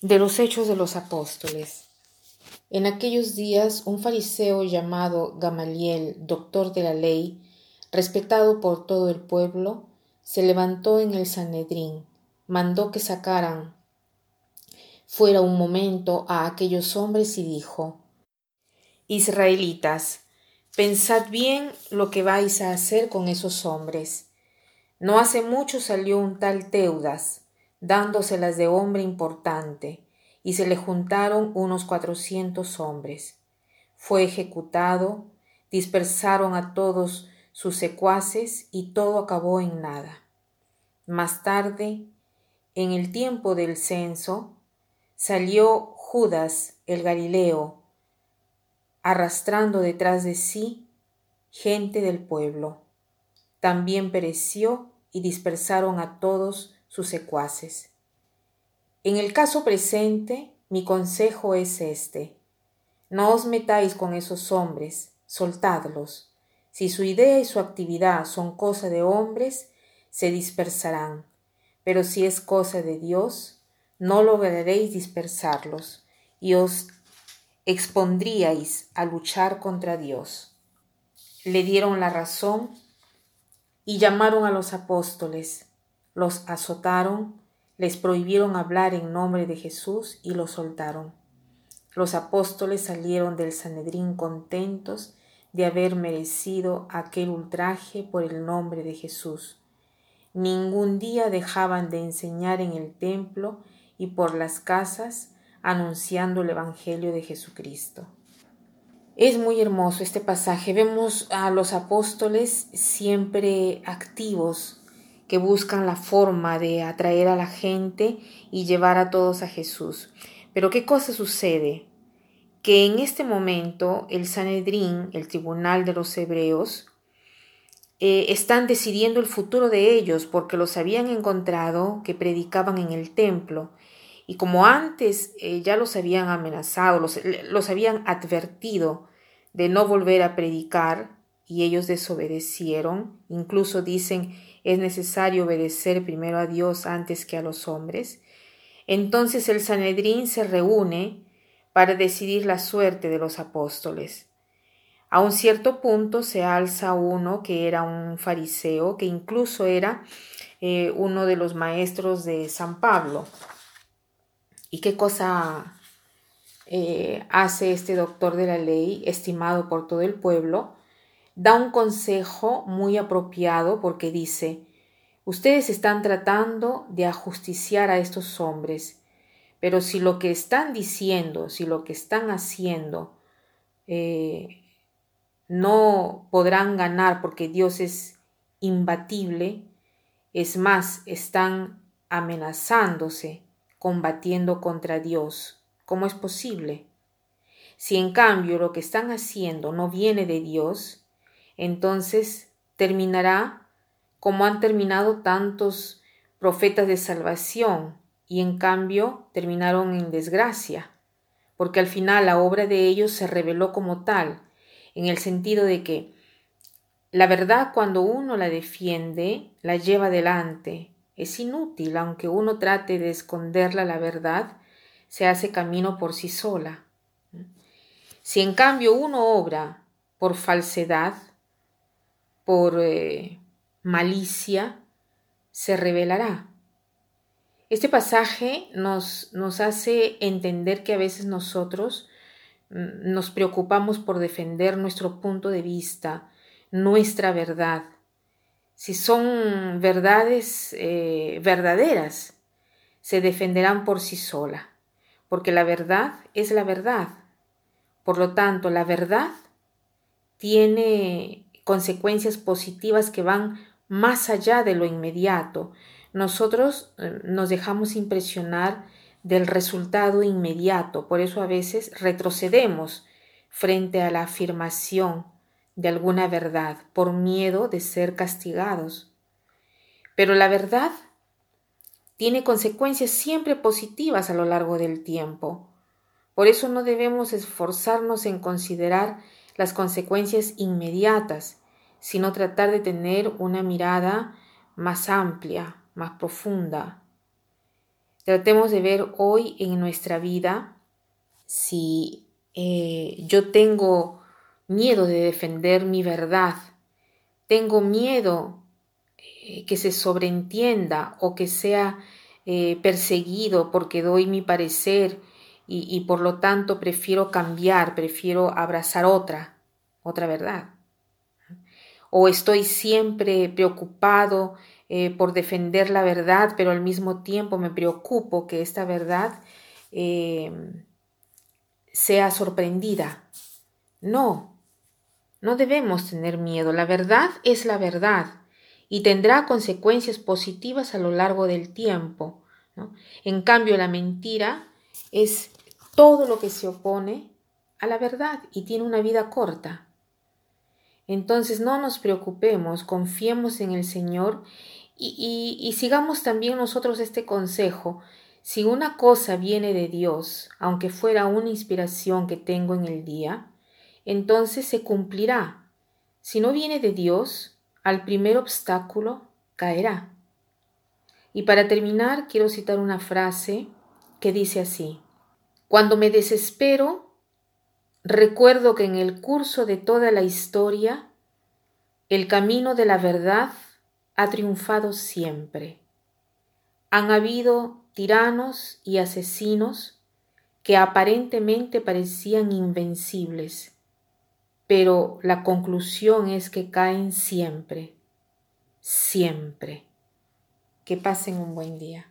De los Hechos de los Apóstoles. En aquellos días un fariseo llamado Gamaliel, doctor de la ley, respetado por todo el pueblo, se levantó en el Sanedrín, mandó que sacaran fuera un momento a aquellos hombres y dijo, Israelitas, pensad bien lo que vais a hacer con esos hombres. No hace mucho salió un tal Teudas, dándoselas de hombre importante, y se le juntaron unos cuatrocientos hombres. Fue ejecutado, dispersaron a todos sus secuaces y todo acabó en nada. Más tarde, en el tiempo del censo, salió Judas el Galileo, arrastrando detrás de sí gente del pueblo. También pereció y dispersaron a todos sus secuaces. En el caso presente, mi consejo es este. No os metáis con esos hombres, soltadlos. Si su idea y su actividad son cosa de hombres, se dispersarán. Pero si es cosa de Dios, no lograréis dispersarlos y os expondríais a luchar contra Dios. Le dieron la razón y llamaron a los apóstoles los azotaron, les prohibieron hablar en nombre de Jesús y los soltaron. Los apóstoles salieron del Sanedrín contentos de haber merecido aquel ultraje por el nombre de Jesús. Ningún día dejaban de enseñar en el templo y por las casas anunciando el Evangelio de Jesucristo. Es muy hermoso este pasaje. Vemos a los apóstoles siempre activos que buscan la forma de atraer a la gente y llevar a todos a Jesús. Pero ¿qué cosa sucede? Que en este momento el Sanedrín, el tribunal de los hebreos, eh, están decidiendo el futuro de ellos porque los habían encontrado que predicaban en el templo. Y como antes eh, ya los habían amenazado, los, los habían advertido de no volver a predicar, y ellos desobedecieron, incluso dicen es necesario obedecer primero a Dios antes que a los hombres, entonces el Sanedrín se reúne para decidir la suerte de los apóstoles. A un cierto punto se alza uno que era un fariseo, que incluso era eh, uno de los maestros de San Pablo. ¿Y qué cosa eh, hace este doctor de la ley, estimado por todo el pueblo? Da un consejo muy apropiado porque dice, ustedes están tratando de ajusticiar a estos hombres, pero si lo que están diciendo, si lo que están haciendo, eh, no podrán ganar porque Dios es imbatible, es más, están amenazándose, combatiendo contra Dios. ¿Cómo es posible? Si en cambio lo que están haciendo no viene de Dios, entonces terminará como han terminado tantos profetas de salvación y en cambio terminaron en desgracia, porque al final la obra de ellos se reveló como tal, en el sentido de que la verdad cuando uno la defiende, la lleva adelante. Es inútil, aunque uno trate de esconderla la verdad, se hace camino por sí sola. Si en cambio uno obra por falsedad, por eh, malicia, se revelará. Este pasaje nos, nos hace entender que a veces nosotros mm, nos preocupamos por defender nuestro punto de vista, nuestra verdad. Si son verdades eh, verdaderas, se defenderán por sí sola, porque la verdad es la verdad. Por lo tanto, la verdad tiene consecuencias positivas que van más allá de lo inmediato. Nosotros eh, nos dejamos impresionar del resultado inmediato, por eso a veces retrocedemos frente a la afirmación de alguna verdad por miedo de ser castigados. Pero la verdad tiene consecuencias siempre positivas a lo largo del tiempo. Por eso no debemos esforzarnos en considerar las consecuencias inmediatas, sino tratar de tener una mirada más amplia, más profunda. Tratemos de ver hoy en nuestra vida si eh, yo tengo miedo de defender mi verdad, tengo miedo eh, que se sobreentienda o que sea eh, perseguido porque doy mi parecer y, por lo tanto prefiero cambiar, prefiero abrazar otra, otra verdad. O estoy siempre preocupado eh, por defender la verdad, pero al mismo tiempo me preocupo que esta verdad sea sorprendida. No, no debemos tener miedo. La verdad es la verdad y tendrá consecuencias positivas a lo largo del tiempo. En cambio, la mentira es todo lo que se opone a la verdad y tiene una vida corta. Entonces no nos preocupemos, confiemos en el Señor y, y, sigamos también nosotros este consejo. Si una cosa viene de Dios, aunque fuera una inspiración que tengo en el día, entonces se cumplirá. Si no viene de Dios, al primer obstáculo caerá. Y para terminar, quiero citar una frase que dice así, Cuando me desespero, recuerdo que en el curso de toda la historia, el camino de la verdad ha triunfado siempre. Han habido tiranos y asesinos que aparentemente parecían invencibles, pero la conclusión es que caen siempre, siempre. Que pasen un buen día.